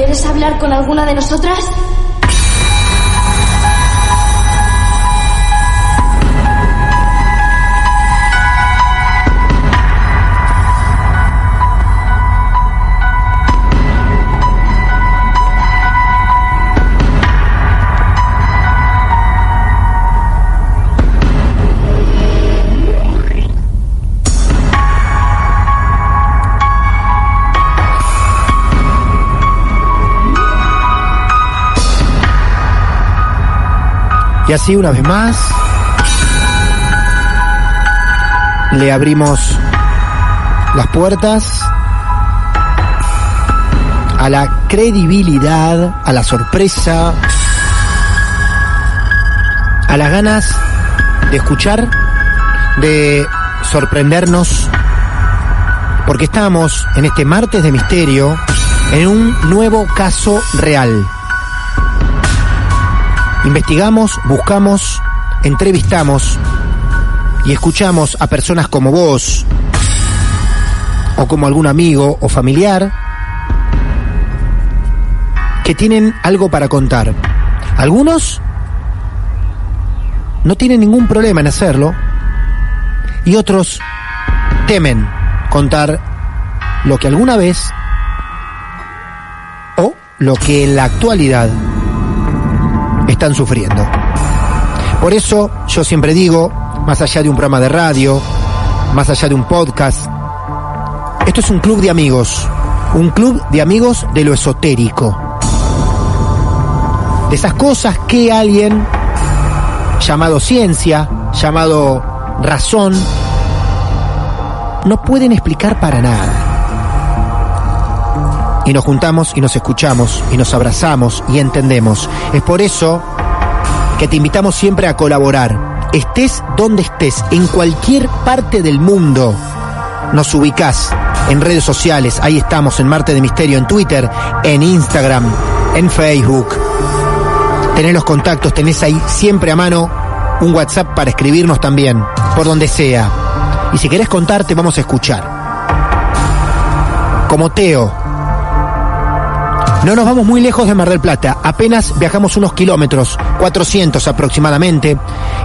¿Quieres hablar con alguna de nosotras? Y así una vez más le abrimos las puertas a la credibilidad, a la sorpresa, a las ganas de escuchar, de sorprendernos, porque estamos en este martes de misterio en un nuevo caso real. Investigamos, buscamos, entrevistamos y escuchamos a personas como vos o como algún amigo o familiar que tienen algo para contar. Algunos no tienen ningún problema en hacerlo y otros temen contar lo que alguna vez o lo que en la actualidad están sufriendo. Por eso yo siempre digo, más allá de un programa de radio, más allá de un podcast, esto es un club de amigos, un club de amigos de lo esotérico. De esas cosas que alguien llamado ciencia, llamado razón, no pueden explicar para nada. Y nos juntamos y nos escuchamos y nos abrazamos y entendemos. Es por eso que te invitamos siempre a colaborar. Estés donde estés, en cualquier parte del mundo, nos ubicás en redes sociales. Ahí estamos en Marte de Misterio, en Twitter, en Instagram, en Facebook. Tenés los contactos, tenés ahí siempre a mano un WhatsApp para escribirnos también, por donde sea. Y si querés contar, te vamos a escuchar. Como Teo. No nos vamos muy lejos de Mar del Plata, apenas viajamos unos kilómetros, 400 aproximadamente,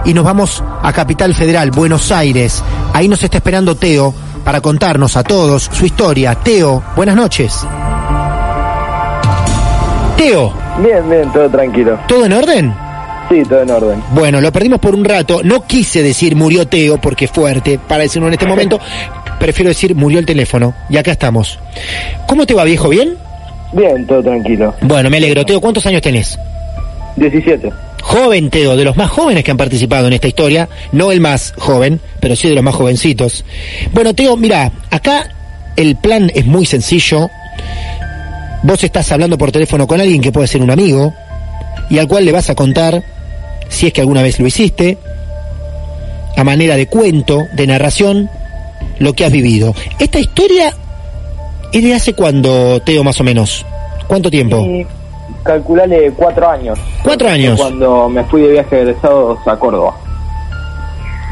y nos vamos a Capital Federal, Buenos Aires. Ahí nos está esperando Teo para contarnos a todos su historia. Teo, buenas noches. Teo, Bien, bien, todo tranquilo. ¿todo en orden? Sí, todo en orden. Bueno, lo perdimos por un rato. No quise decir murió Teo porque es fuerte para decirlo en este momento. Prefiero decir murió el teléfono. Y acá estamos. ¿Cómo te va, viejo? ¿Bien? Bien, todo tranquilo. Bueno, me alegro. Teo, ¿cuántos años tenés? 17. Joven Teo, de los más jóvenes que han participado en esta historia. No el más joven, pero sí de los más jovencitos. Bueno, Teo, mira, acá el plan es muy sencillo. Vos estás hablando por teléfono con alguien que puede ser un amigo y al cual le vas a contar, si es que alguna vez lo hiciste, a manera de cuento, de narración, lo que has vivido. Esta historia ¿Es de hace cuándo, Teo, más o menos? ¿Cuánto tiempo? Y calculale cuatro años. Cuatro años. Cuando me fui de viaje de egresados a Córdoba.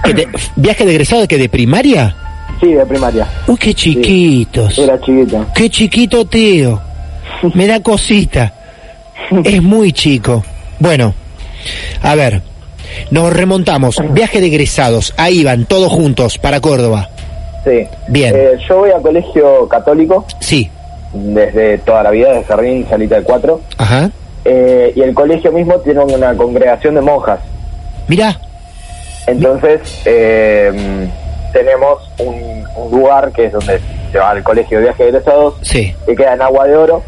¿Que de- ¿Viaje de egresado de que de primaria? Sí, de primaria. Uy, qué chiquitos. Era chiquito. Qué chiquito, Teo. Me da cosita. Es muy chico. Bueno, a ver, nos remontamos. Viaje de egresados. Ahí van, todos juntos, para Córdoba. Sí. Bien. Eh, yo voy a colegio católico Sí. desde toda la vida, de jardín, salita de cuatro. Ajá. Eh, y el colegio mismo tiene una congregación de monjas. Mirá. Entonces, eh, tenemos un, un lugar que es donde se va al colegio de viaje de egresados, Sí. que queda en Agua de Oro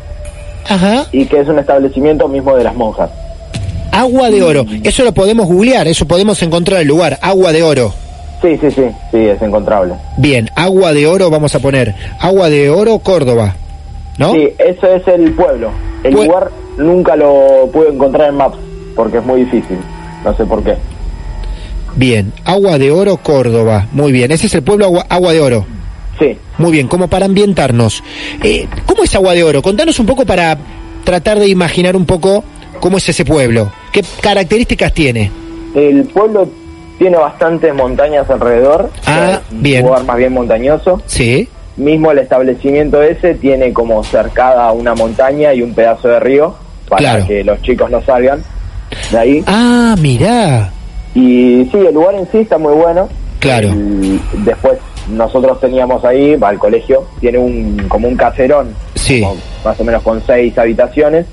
Ajá. y que es un establecimiento mismo de las monjas. Agua de oro. Eso lo podemos googlear, eso podemos encontrar el lugar. Agua de oro. Sí, sí, sí, sí, es encontrable. Bien, agua de oro vamos a poner. Agua de oro, Córdoba. ¿No? Sí, eso es el pueblo. El Pue- lugar nunca lo pude encontrar en Maps, porque es muy difícil. No sé por qué. Bien, agua de oro, Córdoba. Muy bien, ese es el pueblo agua, agua de oro. Sí, Muy bien, como para ambientarnos. Eh, ¿Cómo es Agua de Oro? Contanos un poco para tratar de imaginar un poco cómo es ese pueblo. ¿Qué características tiene? el pueblo tiene bastantes montañas alrededor. Ah, es un bien. lugar más bien montañoso. Sí. Mismo el establecimiento ese tiene como cercada una montaña y un pedazo de río para Claro. que los chicos no salgan de ahí. Ah, mirá. Y sí, el lugar en sí está muy bueno. Claro. Y después nosotros teníamos ahí, va al colegio, tiene un como un caserón, Sí. como más o menos con seis habitaciones,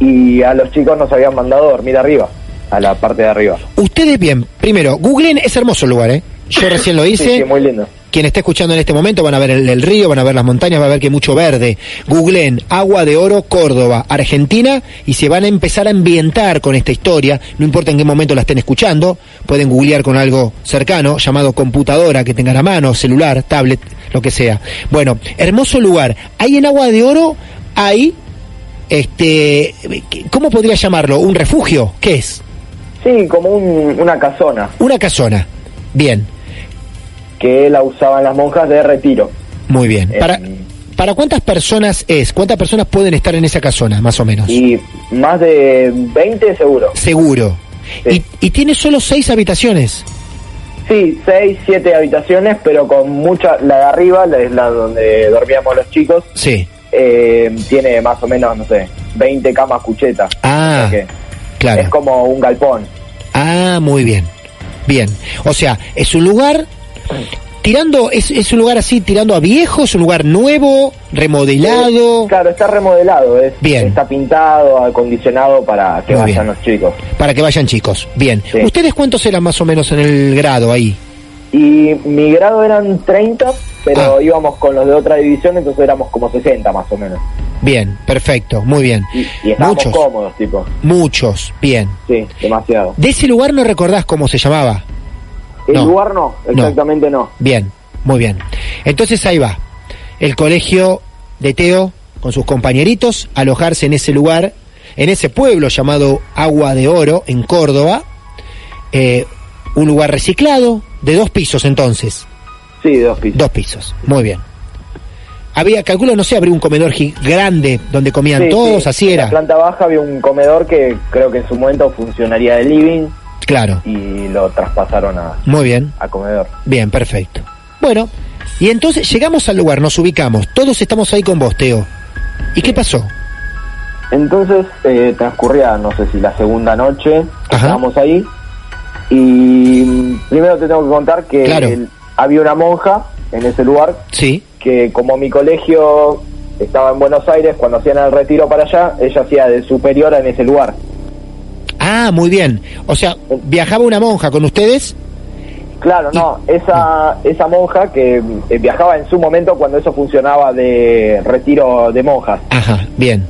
y a los chicos nos habían mandado a dormir arriba, a la parte de arriba. Ustedes bien, primero, googleen, es hermoso el lugar, ¿eh? Yo recién lo Sí, hice. sí, muy lindo. Quien esté escuchando en este momento van a ver el, el río, van a ver las montañas, va a ver que hay mucho verde. Googleen Agua de Oro, Córdoba, Argentina, y se van a empezar a ambientar con esta historia. No importa en qué momento la estén escuchando, pueden googlear con algo cercano, llamado computadora, que tengan a mano, celular, tablet, lo que sea. Bueno, hermoso lugar. Ahí en Agua de Oro hay, este, ¿cómo podría llamarlo? ¿Un refugio? ¿Qué es? Sí, como un- una casona Una casona. Bien, que la usaban las monjas de retiro. muy bien. Para, ¿Para cuántas personas es? ¿Cuántas personas pueden estar en esa casona, más o menos? Y más de 20 seguro. Seguro. Sí. Y, y tiene solo seis habitaciones. Sí, seis, siete habitaciones, pero con mucha... La de arriba, la es la donde dormíamos los chicos, Sí. eh, tiene más o menos, no sé, 20 camas cuchetas. Ah, O sea que claro. Es como un galpón. Ah, muy bien. Bien. O sea, es un lugar tirando, es, es un lugar así tirando a viejo, es un lugar nuevo, remodelado, claro, está remodelado, es, Bien. está pintado, acondicionado para que Muy vayan bien. los chicos. para que vayan chicos. Bien. Sí. ¿Ustedes cuántos eran más o menos en el grado ahí? Y mi grado eran 30, pero Ah. íbamos con los de otra división, entonces éramos como 60 más o menos. Bien, perfecto, muy bien. Y, y estábamos Muchos, cómodos, tipo. muchos, bien. Sí, demasiado. De ese lugar no recordás cómo se llamaba. El No. lugar no, exactamente no. Bien, muy bien. Entonces ahí va. El colegio de Teo, con sus compañeritos, alojarse en ese lugar, en ese pueblo llamado Agua de Oro, en Córdoba. Eh, un lugar reciclado, de dos pisos entonces. Sí, dos pisos. Dos pisos, muy bien. Había, calculo, no sé, habría un comedor grande donde comían Sí, todos, sí. así En la era. planta baja había un comedor que creo que en su momento funcionaría de living Claro, y lo traspasaron a, muy bien. a comedor. Bien, perfecto. Bueno, y entonces llegamos al lugar, nos ubicamos, todos estamos ahí con vos, Teo. ¿Y qué pasó? Entonces eh, transcurría, no sé si la segunda noche, Ajá. estábamos ahí y primero te tengo que contar que Claro. el- había una monja en ese lugar Sí, que como mi colegio estaba en Buenos Aires, cuando hacían el retiro para allá, ella hacía de superiora en ese lugar. Ah, muy bien. O sea, viajaba una monja con ustedes. Claro, no, esa, esa monja que eh, viajaba en su momento cuando eso funcionaba de retiro de monjas. Ajá, bien.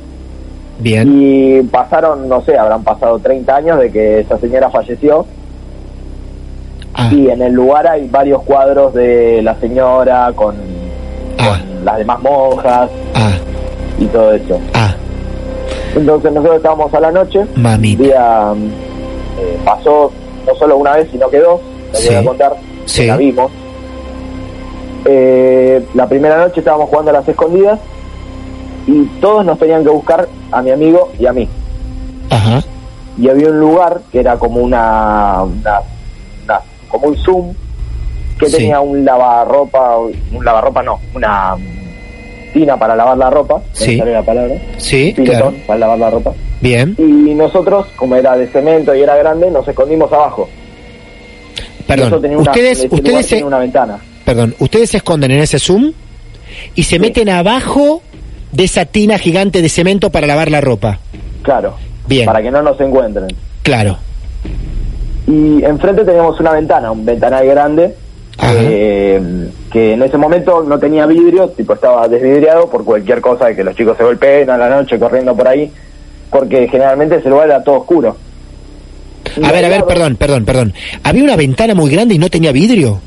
Bien. Y pasaron, no sé, habrán pasado 30 años de que esa señora falleció Ah, y en el lugar hay varios cuadros de la señora con, ah, con las demás monjas ah, y todo eso. Entonces nosotros estábamos a la noche, un Mamita. día mm, eh, pasó no solo una vez, sino que dos, les voy a contar, que la vimos. Eh, la primera noche estábamos jugando a las escondidas y todos nos tenían que buscar a mi amigo y a mí. Ajá. Y había un lugar que era como una- como un zoom que Sí. tenía un lavarropa, un lavarropa no, una tina para lavar la ropa, Sí. la palabra, Sí, claro. para lavar la ropa. Bien. Y nosotros, como era de cemento y era grande, nos escondimos abajo. Perdón. tenía una- Ustedes, ustedes, se, una ventana. perdón, ustedes se esconden en ese Zoom y se meten abajo de esa tina gigante de cemento para lavar la ropa. Claro. Bien. Para que no nos encuentren. Claro. Y enfrente teníamos una ventana, un ventanal grande, eh, que en ese momento no tenía vidrio, tipo estaba desvidriado por cualquier cosa de que los chicos se golpeen a la noche corriendo por ahí, porque generalmente ese lugar era todo oscuro. Y A ver, a ver, perdón, perdón, perdón. Había una ventana muy grande y no tenía vidrio.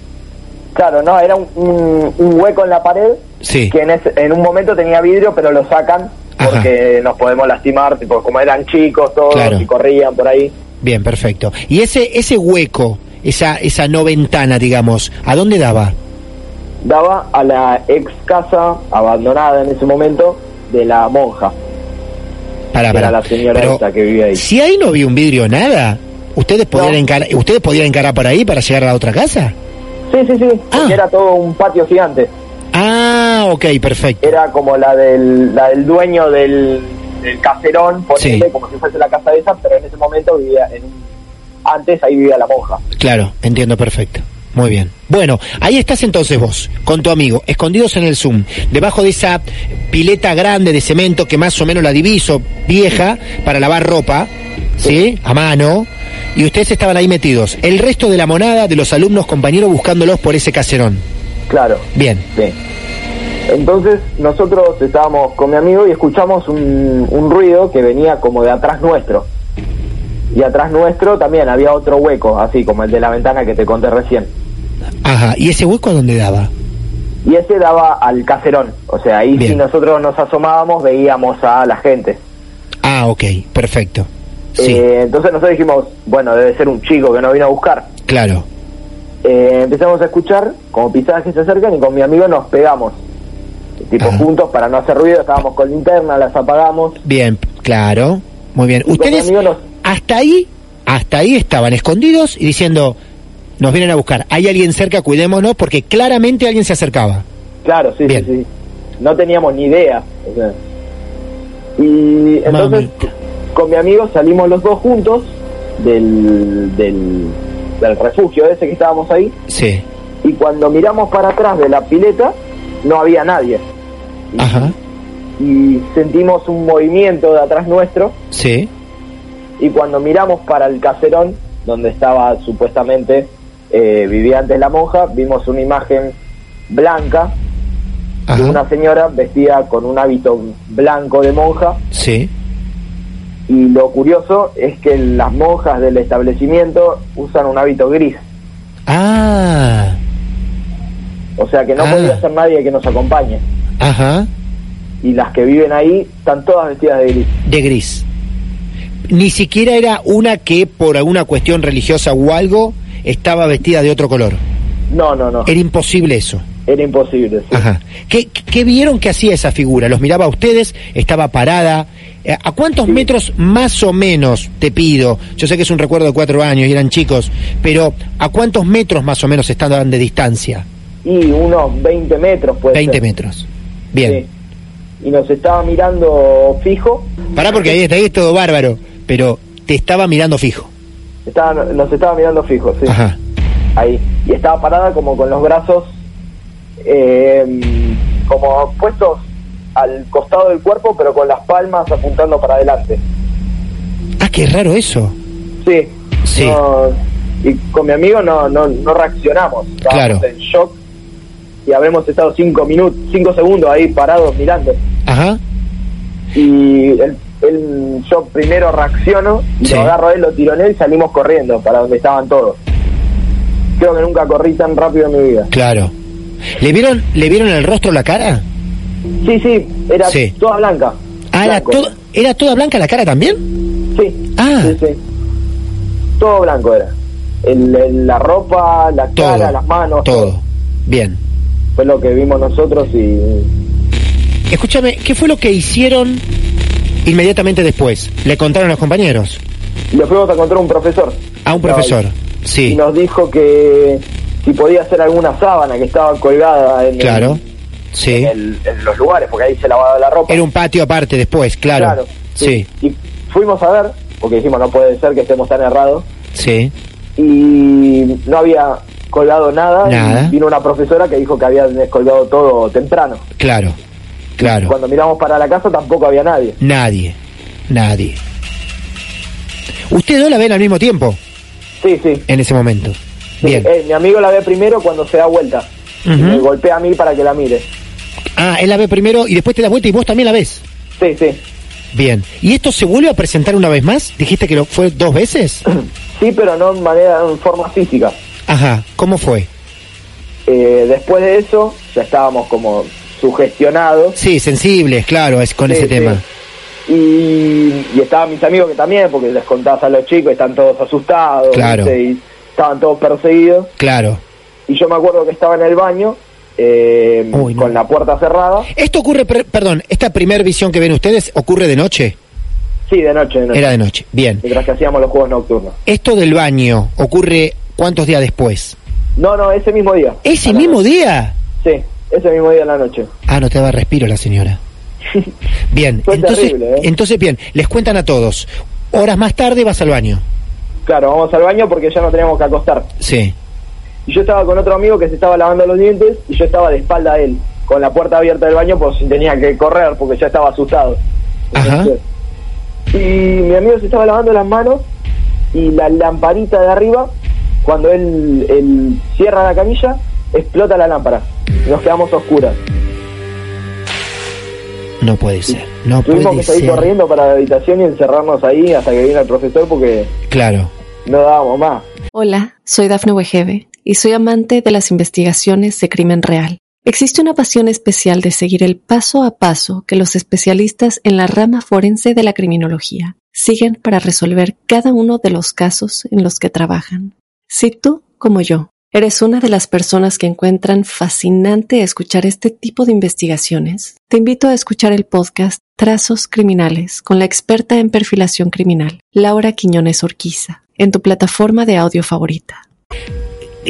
Claro, no, era un, un- un hueco en la pared Sí. que en, ese- en un momento tenía vidrio, pero lo sacan Ajá. porque nos podemos lastimar, tipo como eran chicos todos Claro. y corrían por ahí. Bien, perfecto. Y ese ese hueco, esa esa no ventana, digamos, ¿a dónde daba? Daba a la ex casa abandonada en ese momento de la monja. Para, Era para. la señora esta que vivía ahí. Si ahí no había un vidrio, nada. ¿Ustedes podían, No. encarar, ¿Ustedes podían encarar por ahí para llegar a la otra casa? Sí, sí, sí, Ah. era todo un patio gigante. Ah, ok, perfecto. Era como la del, la del dueño del, del caserón, ponele, Sí. como si fuese la casa de esa, pero en ese momento vivía en un- antes ahí vivía la monja. Claro, entiendo perfecto. Muy bien. Bueno, ahí estás entonces vos, con tu amigo, escondidos en el Zoom, debajo de esa pileta grande de cemento que más o menos la diviso, vieja, para lavar ropa, ¿sí? A mano. Y ustedes estaban ahí metidos. El resto de la monada, de los alumnos, compañeros, buscándolos por ese caserón. Claro, Bien. sí. Entonces nosotros estábamos con mi amigo y escuchamos un, un ruido que venía como de atrás nuestro. Y atrás nuestro también había otro hueco, así como el de la ventana que te conté recién. Ajá. ¿Y ese hueco a dónde daba? Y ese daba al caserón, o sea, ahí Bien. si nosotros nos asomábamos veíamos a la gente. Ah, ok, perfecto. Sí, Eh, entonces nosotros dijimos, bueno, debe ser un chico que nos vino a buscar. claro. Eh, empezamos a escuchar como pisadas que se acercan y con mi amigo nos pegamos. Tipo Ajá. juntos para no hacer ruido, estábamos con linterna, las apagamos. Bien, claro. Muy bien. Y Ustedes nos- hasta ahí, hasta ahí estaban escondidos y diciendo, nos vienen a buscar. Hay alguien cerca, cuidémonos, porque claramente alguien se acercaba. Claro, sí, Bien. sí, sí. No teníamos ni idea. o sea. Y entonces Mamita. con mi amigo salimos los dos juntos del, del, del refugio ese que estábamos ahí Sí. y cuando miramos para atrás de la pileta no había nadie. Y, Ajá. y sentimos un movimiento de atrás nuestro Sí. y cuando miramos para el caserón donde estaba supuestamente eh, vivía antes la monja, vimos una imagen blanca de una señora vestida con un hábito blanco de monja Sí. y lo curioso es que las monjas del establecimiento usan un hábito gris, Ah. o sea que no Ah. podía ser nadie que nos acompañe Ajá. y las que viven ahí están todas vestidas de gris. De gris. Ni siquiera era una que por alguna cuestión religiosa o algo estaba vestida de otro color. No, no, no, Era imposible eso. era imposible. sí. Ajá. ¿Qué, qué vieron que hacía esa figura? ¿Los miraba a ustedes? ¿Estaba parada? Eh, ¿A cuántos Sí. metros más o menos, te pido? Yo sé que es un recuerdo de cuatro años y eran chicos, pero ¿a cuántos metros más o menos estaban de distancia? Y unos 20 metros puede 20 ser. metros. Bien. Sí. Y nos estaba mirando fijo, Pará porque ahí, ahí es todo bárbaro, pero te estaba mirando fijo. estaba, nos estaba mirando fijo, sí. Ajá. ahí y estaba parada como con los brazos eh, como puestos al costado del cuerpo pero con las palmas apuntando para adelante Ah, qué raro eso. sí Sí. no- y con mi amigo no no, no reaccionamos estábamos Claro. en shock y habremos estado cinco minutos cinco segundos ahí parados mirando Ajá. y él, él- yo primero reacciono Sí. lo agarro a él lo tironé y salimos corriendo para donde estaban todos creo que nunca corrí tan rápido en mi vida Claro. ¿Le vieron, ¿Le vieron el rostro, la cara? Sí, sí, era Sí. toda blanca. Ah, era, todo- ¿era toda blanca la cara también? Sí. Ah. Sí, sí. Todo blanco era. El, el- la ropa, la Todo. cara, las manos. Todo. Bien. Fue lo que vimos nosotros y Escúchame, ¿qué fue lo que hicieron inmediatamente después? ¿Le contaron a los compañeros? le fuimos a encontrar un profesor. A un Estaba profesor. ahí. Y Sí, nos dijo que si podía hacer alguna sábana que estaba colgada en, el- claro. Sí. en, el- en los lugares, porque ahí se lavaba la ropa. Era un patio aparte después, claro. Sí, Y fuimos a ver, porque dijimos no puede ser que estemos tan errados, sí. y no había colgado nada. y vino una profesora que dijo que había descolgado todo temprano. Claro, claro. Cuando miramos para la casa tampoco había nadie. Nadie, nadie. ¿Ustedes dos la ven al mismo tiempo Sí, sí. en ese momento? Sí, Bien. eh, mi amigo la ve primero cuando se da vuelta. Me golpea a mí para que la mire. Ah, él la ve primero y después te das vuelta y vos también la ves. Sí, sí. Bien. ¿Y esto se vuelve a presentar una vez más? ¿Dijiste que lo fue dos veces? Sí, pero no en manera, en forma física. Ajá. ¿Cómo fue? Eh, después de eso, ya estábamos como sugestionados. Sí, sensibles, claro, es con Sí, ese sí. tema. Y, y estaban mis amigos que también, porque les contabas a los chicos, están todos asustados. Claro. estaban todos perseguidos. Claro. Y yo me acuerdo que estaba en el baño, eh, Uy, no. con la puerta cerrada. Esto ocurre, per- perdón, esta primer visión que ven ustedes ocurre de noche. Sí, de noche, de noche. Era de noche. Bien. Mientras que hacíamos los juegos nocturnos. Esto del baño ocurre cuántos días después. No, no, ese mismo día. ¿Ese mismo noche. día? Sí, ese mismo día en la noche. Ah, no te daba respiro la señora. Bien, Fue entonces, terrible, ¿eh? entonces bien, les cuentan a todos. Horas más tarde vas al baño. Claro, vamos al baño porque ya no teníamos que acostar. Sí. Y yo estaba con otro amigo que se estaba lavando los dientes y yo estaba de espalda a él, con la puerta abierta del baño por si tenía que correr porque ya estaba asustado. Ajá. Y mi amigo se estaba lavando las manos y la lamparita de arriba, cuando él, él cierra la camilla, explota la lámpara. Nos quedamos oscuras. No puede ser. No Tuvimos puede que salir ser. corriendo para la habitación y encerrarnos ahí hasta que vino el profesor porque Claro. no dábamos más. Hola, soy Dafne Wegebe y soy amante de las investigaciones de crimen real. Existe una pasión especial de seguir el paso a paso que los especialistas en la rama forense de la criminología siguen para resolver cada uno de los casos en los que trabajan. Si tú, como yo, eres una de las personas que encuentran fascinante escuchar este tipo de investigaciones, te invito a escuchar el podcast Trazos Criminales con la experta en perfilación criminal, Laura Quiñones Orquiza, en tu plataforma de audio favorita.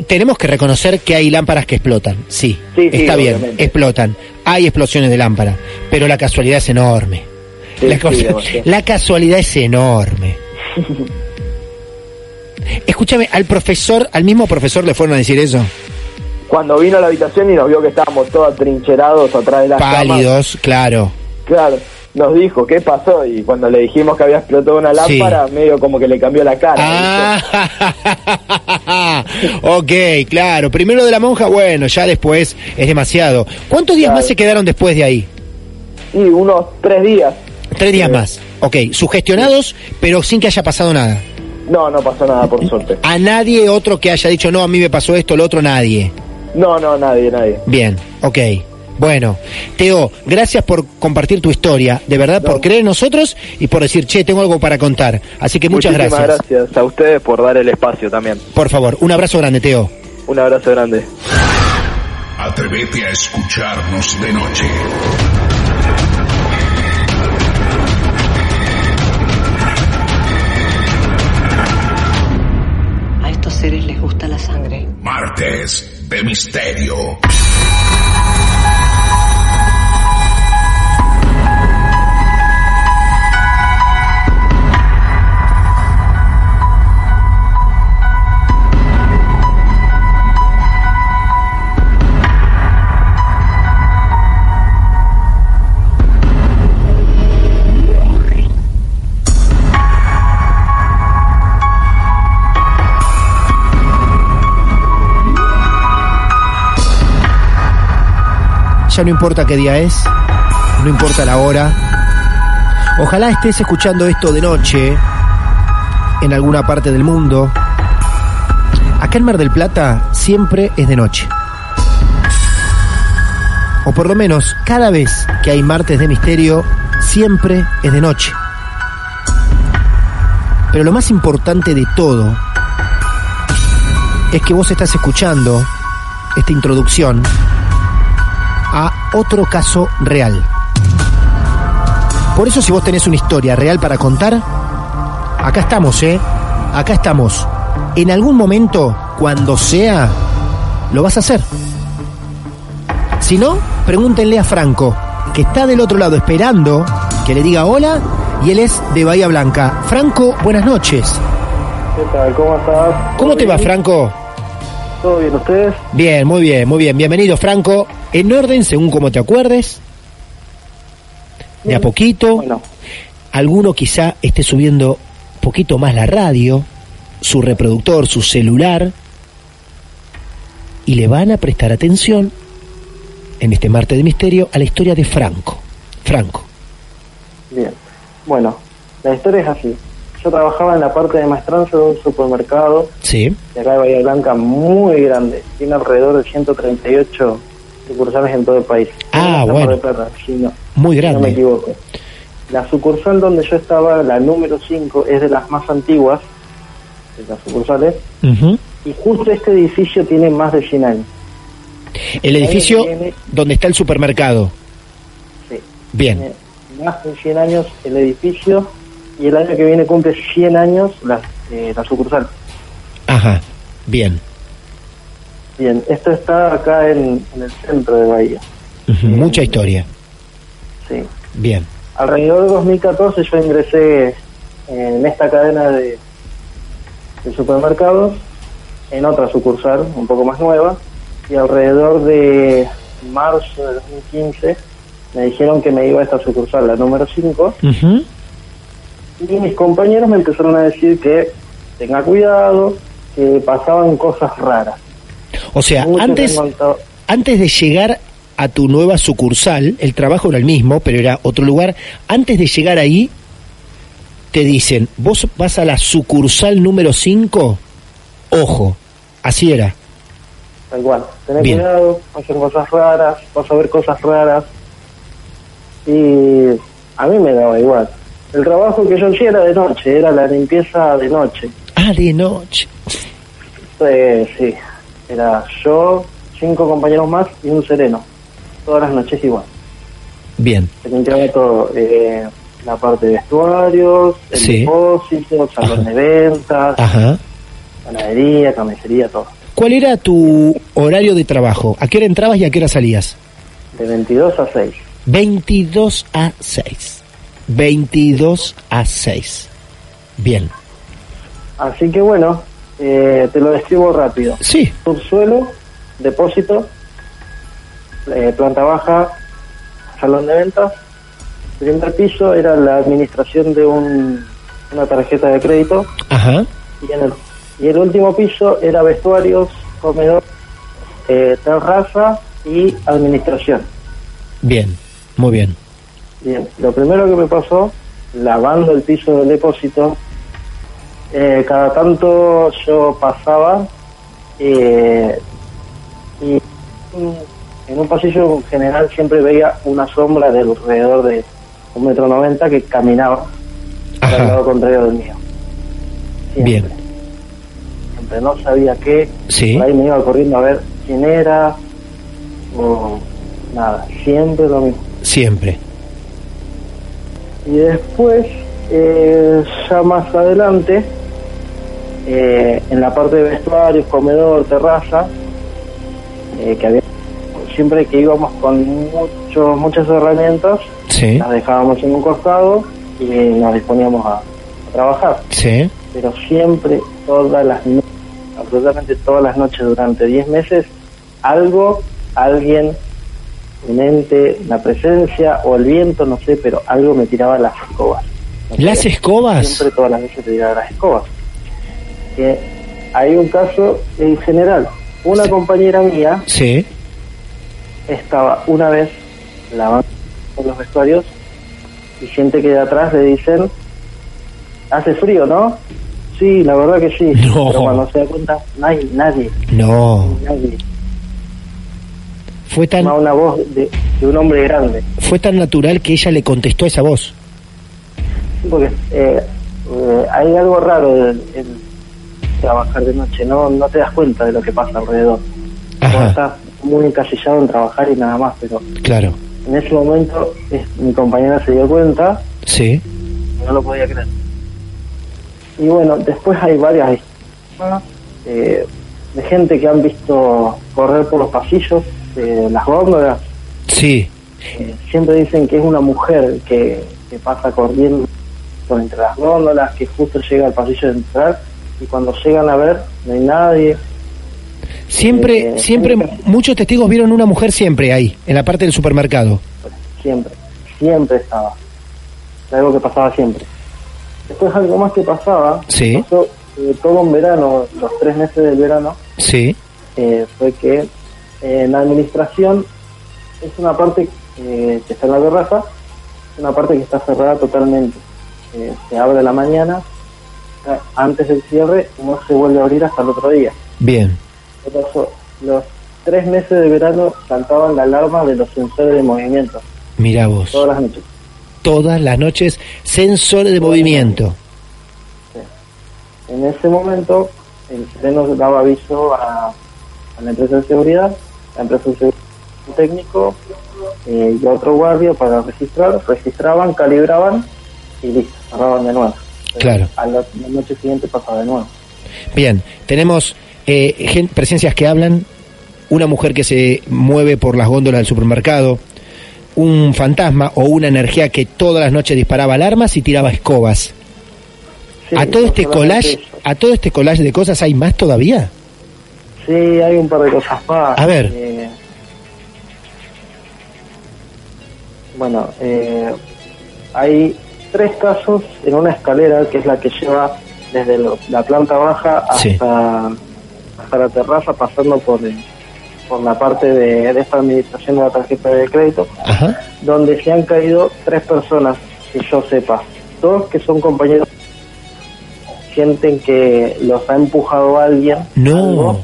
Tenemos que reconocer que hay lámparas que explotan. Sí, Sí, sí, está bien, obviamente. explotan. Hay explosiones de lámpara, pero la casualidad es enorme. Sí, la, la casualidad es enorme. Escúchame, al profesor, al mismo profesor le fueron a decir eso. Cuando vino a la habitación y nos vio que estábamos todos atrincherados atrás de las camas, Pálidos, claro. claro, nos dijo qué pasó y cuando le dijimos que había explotado una Sí. lámpara, medio como que le cambió la cara. Ah, ok, claro. Primero de la monja, bueno, ya después es demasiado. ¿Cuántos días Claro. más se quedaron después de ahí? Y unos tres días. Tres días más. Ok, sugestionados, pero sin que haya pasado nada. No, no pasó nada por suerte. A nadie otro que haya dicho, no, a mí me pasó esto, lo otro, nadie. No, no, nadie, nadie. Bien, ok. Bueno, Teo, gracias por compartir tu historia, de verdad, por creer en nosotros y por decir, che, tengo algo para contar. Así que muchas Muchísimas gracias. gracias a ustedes por dar el espacio también. Por favor, un abrazo grande, Teo. Un abrazo grande. Atrévete a escucharnos de noche. Misterio. Ya no importa qué día es, no importa la hora. Ojalá estés escuchando esto de noche en alguna parte del mundo. Acá en Mar del Plata siempre es de noche. O por lo menos cada vez que hay martes de misterio, siempre es de noche. Pero lo más importante de todo es que vos estás escuchando esta introducción a otro caso real. Por eso si vos tenés una historia real para contar, acá estamos, ¿eh? Acá estamos. En algún momento, cuando sea, lo vas a hacer. Si no, pregúntenle a Franco, que está del otro lado esperando que le diga hola y él es de Bahía Blanca. Franco, buenas noches. ¿Qué tal? ¿Cómo estás? ¿Cómo te va? Franco? ¿Todo bien? ¿Ustedes? Bien, muy bien, muy bien. Bienvenido, Franco. En orden, según como te acuerdes. De a poquito. Bueno, Alguno quizá esté subiendo poquito más la radio, su reproductor, su celular, y le van a prestar atención en este martes de misterio a la historia de Franco. Franco. bien. Bueno, la historia es así. Yo trabajaba en la parte de maestranza de un supermercado Sí. de acá de Bahía Blanca muy grande. Tiene alrededor de 138 sucursales en todo el país. Ah, En bueno. del Plata, si no, Muy si no me grande. equivoco. La sucursal donde yo estaba, la número 5, es de las más antiguas de las sucursales. Y justo este edificio tiene más de 100 años. El edificio donde está el supermercado. Sí. Bien. Tiene más de 100 años el edificio y el año que viene cumple 100 años la, eh, la sucursal. Ajá. Bien. Bien, esto está acá en, en el centro de Bahía. Mucha historia. Sí. Bien. Alrededor de 2014 yo ingresé en esta cadena de, de supermercados en otra sucursal un poco más nueva y alrededor de marzo de 2015 me dijeron que me iba a esta sucursal, la número 5, Ujú. y mis compañeros me empezaron a decir que tenga cuidado, que pasaban cosas raras. O sea, antes, antes de llegar a tu nueva sucursal, el trabajo era el mismo, pero era otro lugar. Antes de llegar ahí, te dicen, vos vas a la sucursal número 5, ojo, así era. Tal cual. Bien. cuidado, pasan cosas raras, vas a ver cosas raras. Y a mí me daba igual. El trabajo que yo hacía era de noche, era la limpieza de noche. Ah, de noche. Eh, sí, era yo, cinco compañeros más y un sereno. Todas las noches igual. Bien, Se limpiaba todo, eh, la parte de vestuarios, el Sí. depósito, salón Ajá. de ventas, ajá. panadería, carnicería, todo. ¿Cuál era tu horario de trabajo? ¿A qué hora entrabas y a qué hora salías? De 22 a 6. 22 a 6. 22 a 6. Bien. Así que bueno, eh, te lo describo rápido. Sí. Subsuelo, depósito, eh, planta baja, salón de ventas. Primer piso era la administración de un, una tarjeta de crédito Ajá. y, en el, y el último piso era vestuarios, comedor, eh, terraza y administración. Bien. Muy bien. Bien, lo primero que me pasó, lavando el piso del depósito, eh, cada tanto yo pasaba eh, y en un pasillo general siempre veía una sombra de alrededor de un metro noventa que caminaba al lado contrario del mío. Siempre. Bien. Siempre no sabía qué, Sí. por ahí me iba corriendo a ver quién era o nada, siempre lo mismo. Siempre. Y después, eh, ya más adelante, eh, en la parte de vestuarios, comedor, terraza, eh, que había siempre que íbamos con mucho, muchas herramientas, Sí. las dejábamos en un costado y nos disponíamos a, a trabajar. Sí. Pero siempre, todas las noches, absolutamente todas las noches durante 10 meses, algo, alguien, un ente, la presencia o el viento, no sé, pero algo me tiraba las escobas. ¿Las escobas? Siempre todas las veces te tiraba las escobas. Que hay un caso en general. Una compañera mía Sí. estaba una vez lavando los vestuarios y siente que de atrás le dicen, hace frío, ¿no? Sí, la verdad que sí. No. Pero cuando se da cuenta, no hay nadie, No. nadie. Fue tan, una voz de, de un hombre grande. fue tan natural que ella le contestó esa voz. Sí, Porque eh, eh, hay algo raro en, en trabajar de noche, no no te das cuenta de lo que pasa alrededor. Estás muy encasillado en trabajar y nada más, pero Claro. en ese momento es- mi compañera se dio cuenta Sí. no lo podía creer. Y bueno, después hay varias eh, de gente que han visto correr por los pasillos de las góndolas. Sí. Eh, siempre dicen que es una mujer que, que pasa corriendo por entre las góndolas, que justo llega al pasillo de entrar y cuando llegan a ver no hay nadie. Siempre, Eh, siempre, muchos testigos vieron una mujer siempre ahí, en la parte del supermercado. siempre, siempre estaba. Era Algo que pasaba siempre. Después algo más que pasaba, Sí. pasó, eh, todo un verano, los tres meses del verano, Sí. eh, fue que en la administración es una parte que está en la terraza, es una parte que está cerrada totalmente. Se abre a la mañana, antes del cierre no se vuelve a abrir hasta el otro día. Bien. ¿Qué pasó? Los tres meses de verano saltaban la alarma de los sensores de movimiento, Mira vos. todas las noches. Todas las noches, sensores de movimiento. En ese momento, el freno daba aviso a, a la empresa de seguridad, la empresa de seguridad técnico eh, y otro guardia para registrar, registraban, calibraban y listo, cerraban de nuevo. Claro. A la, la noche siguiente pasaba de nuevo. Bien, tenemos eh, presencias que hablan, una mujer que se mueve por las góndolas del supermercado, un fantasma o una energía que todas las noches disparaba alarmas y tiraba escobas. Sí, a todo este collage, eso. a todo este collage de cosas hay más todavía. Sí, hay un par de cosas más. A ver. Eh, bueno, eh, hay tres casos en una escalera que es la que lleva desde lo- la planta baja hasta, Sí. hasta la terraza, pasando por, eh, por la parte de, de esta administración de la tarjeta de crédito, Ajá. donde se han caído tres personas, que yo sepa. Dos que son compañeros, sienten que los ha empujado alguien. No. algo,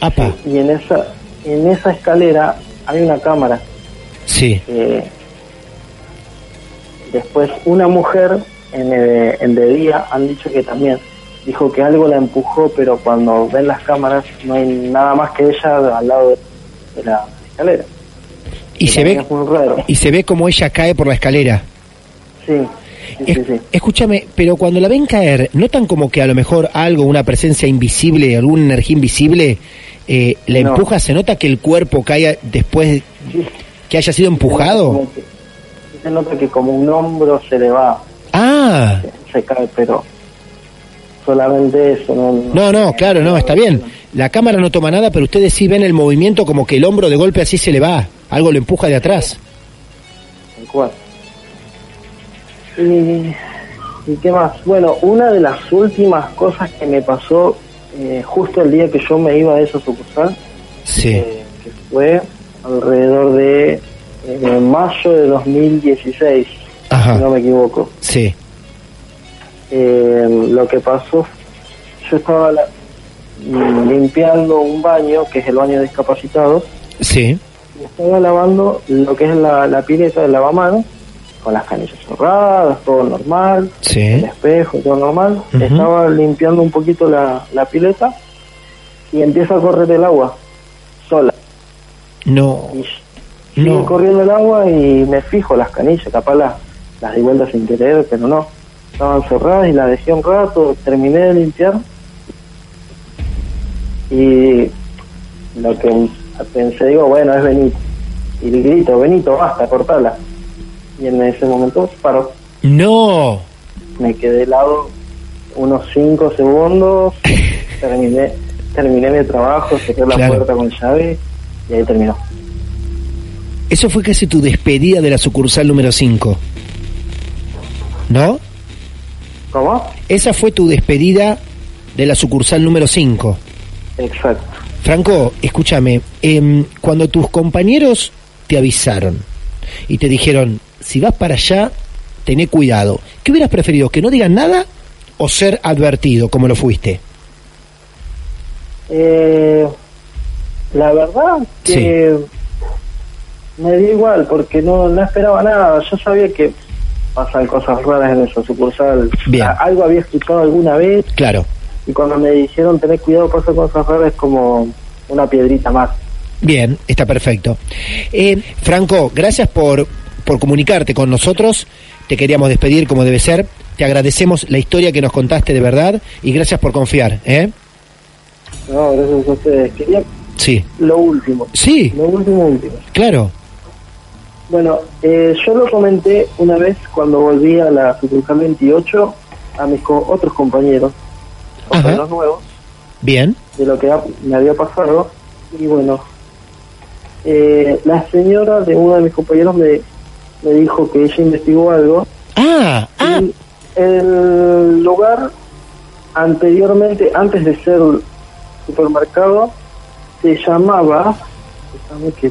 Apa. y en esa en esa escalera hay una cámara Sí. Eh, después una mujer en, eh, en de día han dicho que también dijo que algo la empujó pero cuando ven las cámaras no hay nada más que ella al lado de, la escalera Y Que se ve y se ve como ella cae por la escalera. sí sí, Es- sí, sí. Escúchame, pero cuando la ven caer, ¿notan como que a lo mejor algo, una presencia invisible, alguna energía invisible, eh, la No. empuja? ¿Se nota que el cuerpo caiga después que haya sido empujado? Se nota que como un hombro se le va Ah, se cae pero solamente eso no, no, no, claro, no, está bien. La cámara no toma nada, pero ustedes sí ven el movimiento como que el hombro de golpe así se le va, algo lo empuja de atrás. Tal cual. Y, ¿Y qué más? Bueno, una de las últimas cosas que me pasó eh, justo el día que yo me iba a esa sucursal, Sí, eh, que fue alrededor de eh, mayo de 2016, si no ajá, me equivoco. sí, Eh, lo que pasó, yo estaba la- limpiando un baño, que es el baño de discapacitados, sí, y estaba lavando lo que es la, la pileta del lavamanos, con las canillas cerradas, todo normal, el sí, espejo, todo normal. Estaba limpiando un poquito la, la pileta y empieza a correr el agua sola. no, Y sigue no, corriendo el agua y me fijo las canillas, capaz las, las di vuelta sin querer, pero no. Estaban cerradas y las dejé un rato, terminé de limpiar y lo que pensé, digo, bueno, es Benito. Y le grito, Benito, basta, cortala. Y en ese momento paró. no, Me quedé helado unos 5 segundos, terminé terminé mi trabajo, cerré la puerta con llave y ahí terminó. Eso fue casi tu despedida de la sucursal número 5, ¿no? ¿Cómo? Esa fue tu despedida de la sucursal número 5. Exacto. Franco, escúchame, em, cuando tus compañeros te avisaron y te dijeron, si vas para allá, tené cuidado, ¿qué hubieras preferido? ¿Que no digan nada o ser advertido como lo fuiste? Eh, la verdad que me dio igual porque no, no esperaba nada. Yo sabía que pasan cosas raras en esa sucursal. Bien. Algo había escuchado alguna vez Claro, y cuando me dijeron tener cuidado pasan cosas raras es como una piedrita más. Bien, está perfecto. Eh, Franco, gracias por, por comunicarte con nosotros. Te queríamos despedir como debe ser. Te agradecemos la historia que nos contaste de verdad y gracias por confiar. ¿eh? No, gracias a ustedes. Quería Sí, lo último. sí, Lo último, último. claro. Bueno, eh, yo lo comenté una vez cuando volví a la sucursal 28 a mis co- otros compañeros, compañeros nuevos, Bien. de lo que ha- me había pasado. Y bueno, eh, la señora de uno de mis compañeros me, me dijo que ella investigó algo. Ah, ah, Y el lugar anteriormente, antes de ser supermercado, se llamaba, déjame que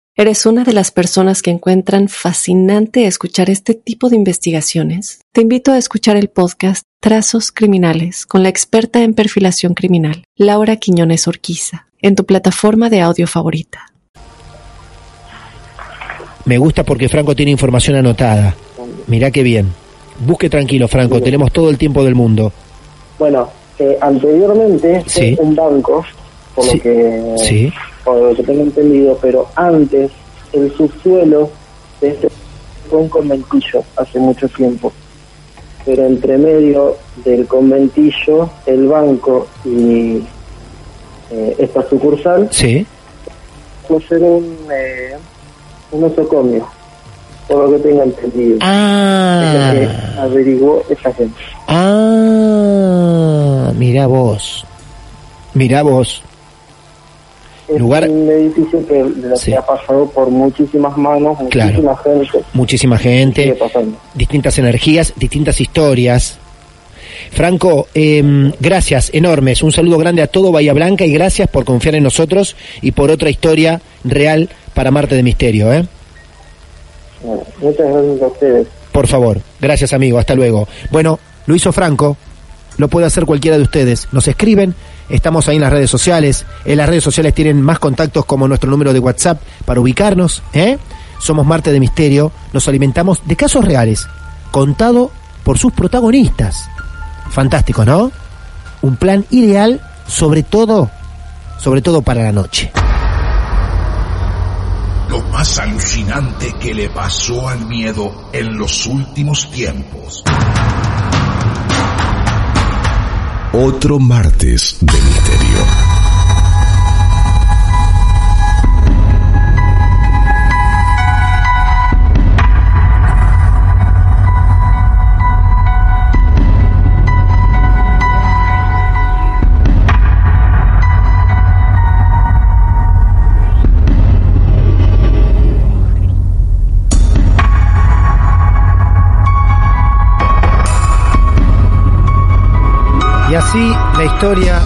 eres una de las personas que encuentran fascinante escuchar este tipo de investigaciones, te invito a escuchar el podcast Trazos Criminales con la experta en perfilación criminal, Laura Quiñones Orquiza, en tu plataforma de audio favorita. Me gusta porque Franco tiene información anotada. Mirá qué bien. Busque tranquilo, Franco. Tenemos todo el tiempo del mundo. Bueno, eh, anteriormente Sí. un banco, por Sí. lo que Por lo que tengo entendido, pero antes el subsuelo de este fue un conventillo hace mucho tiempo. Pero entre medio del conventillo, el banco y eh, esta sucursal Sí. fue ser un, eh, un osocomio, por lo que tengo entendido. Es lo que Ah. averiguó esa gente. Ah. Mirá vos. Mirá vos. Es Lugar- un edificio que, de lo Sí. que ha pasado por muchísimas manos, Claro. muchísima gente. Muchísima gente, distintas energías, distintas historias. Franco, em, gracias enormes. Un saludo grande a todo Bahía Blanca y gracias por confiar en nosotros y por otra historia real para Marte de Misterio. ¿eh? Bueno, muchas gracias a ustedes. Por favor, gracias amigo, hasta luego. Bueno, lo hizo Franco, lo puede hacer cualquiera de ustedes. Nos escriben, estamos ahí en las redes sociales. En las redes sociales tienen más contactos como nuestro número de WhatsApp para ubicarnos. ¿eh? Somos Marte de Misterio, nos alimentamos de casos reales, contado por sus protagonistas. Fantástico, ¿no? Un plan ideal, sobre todo, sobre todo para la noche. Lo más alucinante que le pasó al miedo en los últimos tiempos. Otro martes de misterio. Y así la historia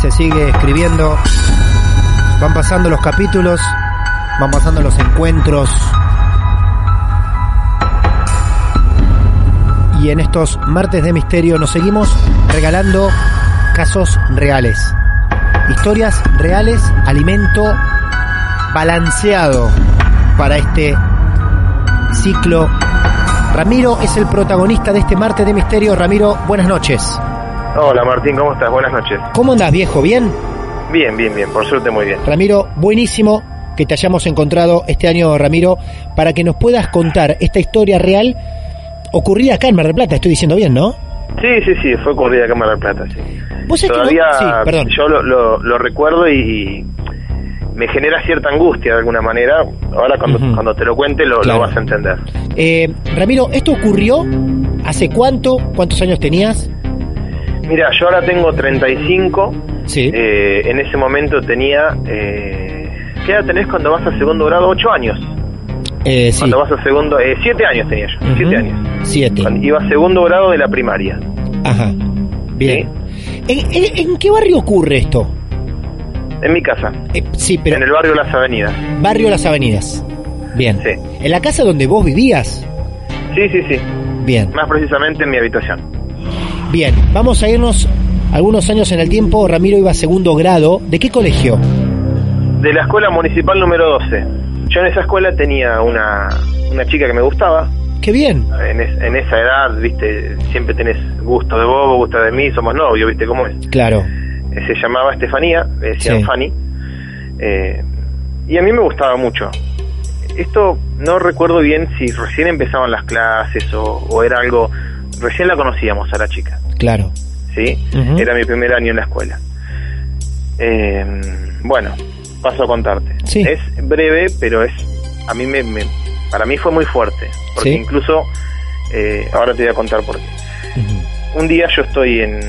se sigue escribiendo, van pasando los capítulos, van pasando los encuentros. Y en estos martes de misterio nos seguimos regalando casos reales. Historias reales, alimento balanceado para este ciclo Ramiro es el protagonista de este martes de misterio. Ramiro, buenas noches. Hola Martín, ¿cómo estás? Buenas noches. ¿Cómo andas, viejo? ¿Bien? Bien, bien, bien, por suerte muy bien. Ramiro, buenísimo que te hayamos encontrado este año, Ramiro, para que nos puedas contar esta historia real ocurrida acá en Mar del Plata. Estoy diciendo bien, ¿no? Sí, sí, sí, fue ocurrida acá en Mar del Plata, sí. ¿Vos sabés que Todavía no- Sí, perdón. yo lo, lo- lo recuerdo y me genera cierta angustia de alguna manera. Ahora cuando, cuando te lo cuente lo, lo vas a entender. Eh, Ramiro, ¿esto ocurrió hace cuánto? ¿Cuántos años tenías? Mira, yo ahora tengo 35. Sí. Eh, en ese momento tenía... Eh, ¿Qué edad tenés cuando vas a segundo grado? 8 años. Eh, sí. Cuando vas a segundo... Eh, 7 años tenía yo. 7 años. Siete. Cuando iba a segundo grado de la primaria. Ajá. Bien. ¿En, en- en qué barrio ocurre esto? En mi casa. Eh, sí, pero En el barrio Las Avenidas. barrio Las Avenidas. Bien. Sí. ¿En la casa donde vos vivías? Sí, sí, sí. Bien. Más precisamente en mi habitación. Bien, vamos a irnos algunos años en el tiempo. Ramiro iba a segundo grado. ¿De qué colegio? De la escuela municipal número 12. Yo en esa escuela tenía una, una chica que me gustaba. Qué bien. En, es- en esa edad, viste, siempre tenés gusto de vos, gusto de mí, somos novios, viste cómo es. Claro. Se llamaba Estefanía, le decían Sí. Fanny. Eh, y a mí me gustaba mucho. Esto no recuerdo bien si recién empezaban las clases o, o era algo. Recién la conocíamos a la chica, Claro. ¿sí? Era mi primer año en la escuela. Eh, bueno, paso a contarte. Sí. Es breve, pero es. A mí me. me- para mí fue muy fuerte. Porque Sí. incluso. eh, ahora te voy a contar por qué. Un día yo estoy en.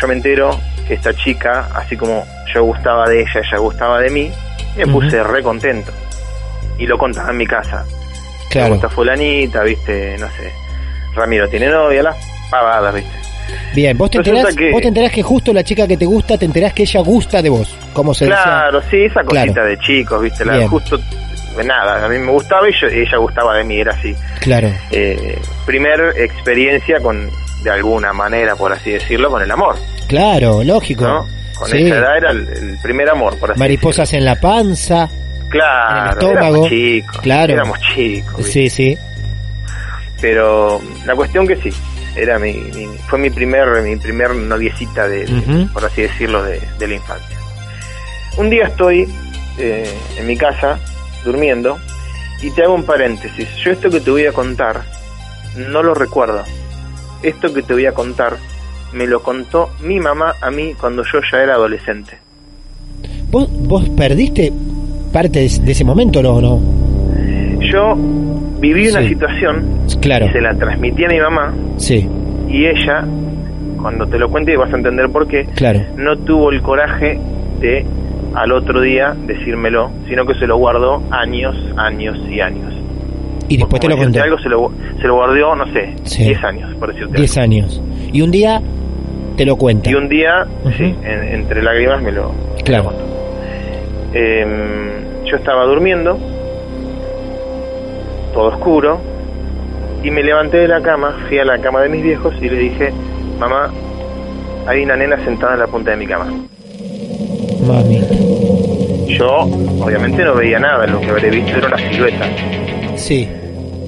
Yo me entero esta chica, así como yo gustaba de ella, ella gustaba de mí, me puse re contento. Y lo contaba en mi casa. Me Claro. gusta fulanita, viste, no sé. Ramiro tiene novia, las pavadas, viste. Bien, vos te, Resulta enterás, que- vos te enterás que justo la chica que te gusta, te enterás que ella gusta de vos. ¿Cómo se decía? Claro, sí, esa cosita Claro. de chicos, viste, la, Bien. justo, de nada, a mí me gustaba y yo- ella gustaba de mí, era así. Claro. Eh, primer experiencia con, de alguna manera, por así decirlo, con el amor, Claro, lógico. ¿no? Con Sí. esa edad era el, el primer amor, por así Mariposas en la panza. Claro, en el estómago. éramos chicos, Claro. éramos chicos, ¿viste? Sí, sí. pero la cuestión que sí, era mi, mi- fue mi primer mi primer noviecita de, por así decirlo, de, de la infancia. Un día estoy eh, en mi casa durmiendo y te hago un paréntesis. Yo esto que te voy a contar no lo recuerdo. Esto que te voy a contar me lo contó mi mamá a mí cuando yo ya era adolescente. ¿Vos, vos perdiste parte de, ese momento no? no? Yo viví una situación Claro. y se la transmití a mi mamá Sí, y ella, cuando te lo cuente vas a entender por qué, claro. no tuvo el coraje de al otro día decírmelo, sino que se lo guardó años, años y años. Y después te lo contó. Algo se lo, se lo guardó, no sé, Sí. 10 años, por decirte 10 algo. años. Y un día te lo cuenta. Y un día, sí, en- entre lágrimas me lo... Claro. Em, yo estaba durmiendo, todo oscuro, y me levanté de la cama, fui a la cama de mis viejos y le dije, mamá, hay una nena sentada en la punta de mi cama. Mami. Yo, obviamente, no veía nada, lo que habré visto era una silueta. Sí.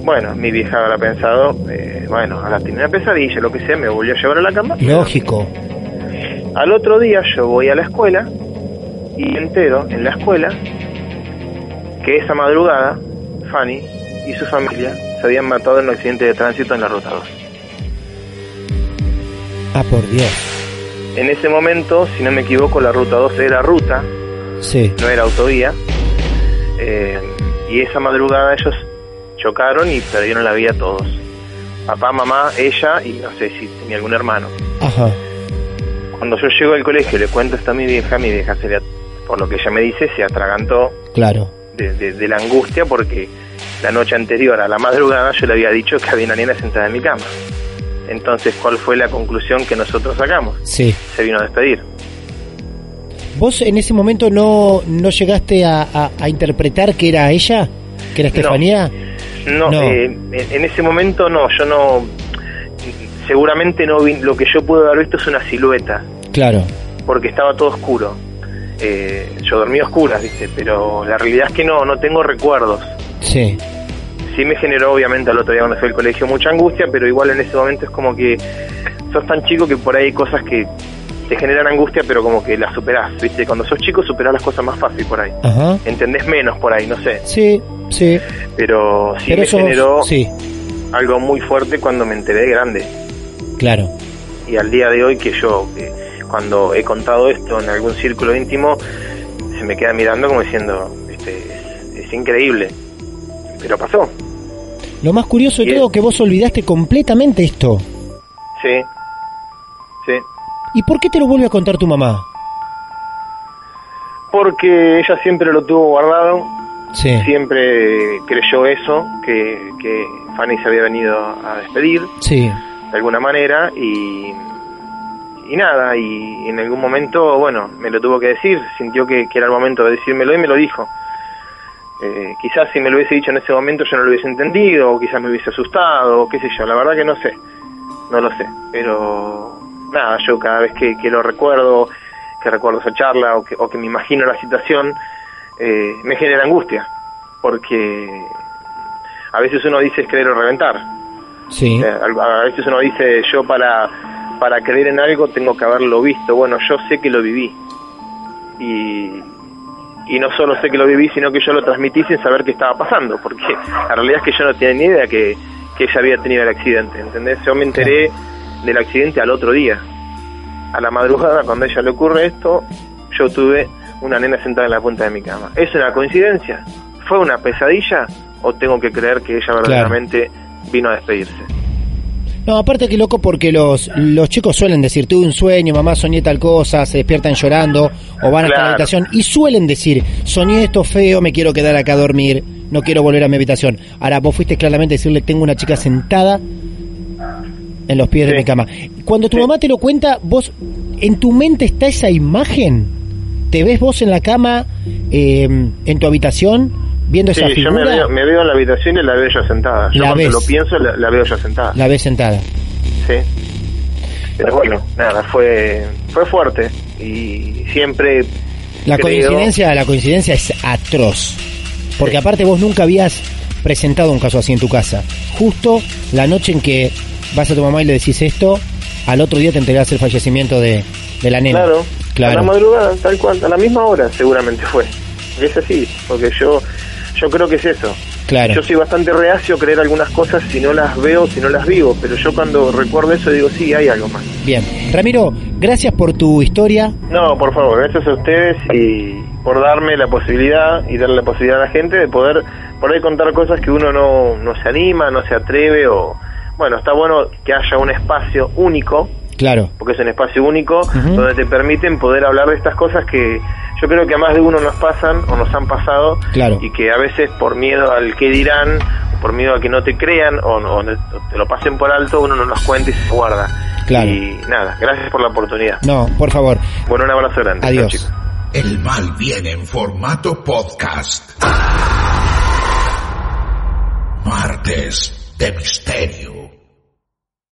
Bueno, mi vieja habrá pensado, eh, bueno, ahora tiene una pesadilla, lo que sea, me volvió a llevar a la cama. Lógico. Al otro día yo voy a la escuela y entero en la escuela que esa madrugada Fanny y su familia se habían matado en un accidente de tránsito en la ruta 2. Ah, por Dios. En ese momento, si no me equivoco, la ruta 2 era ruta, Sí. no era autovía. eh, y esa madrugada ellos chocaron y perdieron la vida todos. Papá, mamá, ella y no sé si tenía algún hermano. Ajá. Cuando yo llego al colegio le cuento esto a mi vieja, mi vieja se le, por lo que ella me dice, se atragantó Claro. de, de- de la angustia porque la noche anterior a la madrugada yo le había dicho que había una nena sentada en mi cama. Entonces, ¿cuál fue la conclusión que nosotros sacamos? Sí. Se vino a despedir. ¿Vos en ese momento no, no llegaste a, a- a interpretar que era ella? ¿Que era Estefanía? No, No. eh, en, en ese momento no, yo no... Seguramente no vi, lo que yo pude haber visto es una silueta, Claro. porque estaba todo oscuro. Eh, yo dormí a oscuras, ¿viste? Pero la realidad es que no, no tengo recuerdos. Sí. sí me generó obviamente al otro día cuando fui al colegio mucha angustia, pero igual en ese momento es como que sos tan chico que por ahí hay cosas que te generan angustia, pero como que las superás, ¿viste? Cuando sos chico superás las cosas más fácil por ahí. Ajá. Entendés menos por ahí, no sé. Sí, sí. Pero sí Pero me eso generó sí, algo muy fuerte cuando me enteré de grande. claro. Y al día de hoy que yo, eh, cuando he contado esto en algún círculo íntimo, se me queda mirando como diciendo, ¿viste? Es, es increíble. Pero pasó. Lo más curioso de todo que vos olvidaste completamente esto. Sí. ¿Y por qué te lo vuelve a contar tu mamá? Porque ella siempre lo tuvo guardado, Sí. siempre creyó eso, que, que Fanny se había venido a despedir Sí. de alguna manera y, y nada, y en algún momento, bueno, me lo tuvo que decir, sintió que, que era el momento de decírmelo y me lo dijo. Eh, quizás si me lo hubiese dicho en ese momento yo no lo hubiese entendido, o quizás me hubiese asustado, o qué sé yo, la verdad que no sé. no lo sé, pero nada, yo cada vez que, que lo recuerdo, que recuerdo esa charla o que, o que me imagino la situación, eh, me genera angustia, porque a veces uno dice es creer o reventar. Sí. Eh, a a veces uno dice yo para, para creer en algo tengo que haberlo visto. Bueno, yo sé que lo viví. Y, y no solo sé que lo viví, sino que yo lo transmití sin saber qué estaba pasando, porque la realidad es que yo no tenía ni idea que, que ella había tenido el accidente, ¿entendés? Yo me enteré del accidente al otro día. A la madrugada, cuando a ella le ocurre esto, yo tuve una nena sentada en la punta de mi cama. ¿Es una coincidencia? ¿Fue una pesadilla? ¿O tengo que creer que ella verdaderamente vino a despedirse? No, aparte que loco porque los, los chicos suelen decir, tuve un sueño, mamá soñé tal cosa, se despiertan llorando o van hasta la Claro. habitación y suelen decir, soñé esto feo, me quiero quedar acá a dormir, no quiero volver a mi habitación. Ahora vos fuiste claramente a decirle, tengo una chica sentada en los pies de mi cama. Cuando tu mamá te lo cuenta, vos, en tu mente está esa imagen, te ves vos en la cama, eh, en tu habitación, viendo esa Sí, yo me figura, veo, me veo en la habitación y la veo yo sentada. Yo La cuando ves. lo pienso, la, la veo yo sentada. la ves sentada. Sí. Pero bueno, nada, fue, fue fuerte. Y siempre La creo- coincidencia, la coincidencia es atroz. Porque aparte vos nunca habías presentado un caso así en tu casa. Justo la noche en que vas a tu mamá y le decís esto, al otro día te enterás el fallecimiento de, de la nena. Claro, Claro. a la madrugada, tal cual, a la misma hora seguramente fue. Es así, porque yo, yo creo que es eso. Claro. Yo soy bastante reacio a creer algunas cosas si no las veo, si no las vivo, pero yo cuando recuerdo eso digo, sí, hay algo más. Bien. Ramiro, gracias por tu historia. No, por favor, gracias a ustedes y por darme la posibilidad y darle la posibilidad a la gente de poder por ahí contar cosas que uno no, no se anima, no se atreve o... Bueno, está bueno que haya un espacio único Claro. porque es un espacio único donde te permiten poder hablar de estas cosas que yo creo que a más de uno nos pasan o nos han pasado Claro. y que a veces por miedo al que dirán, o por miedo a que no te crean o, no- o te lo pasen por alto, uno no los cuenta y se guarda. Claro. Y nada, gracias por la oportunidad. No, por favor. Bueno, un abrazo grande. Adiós. Chao, chicos. El mal viene en formato podcast. Martes de Misterio.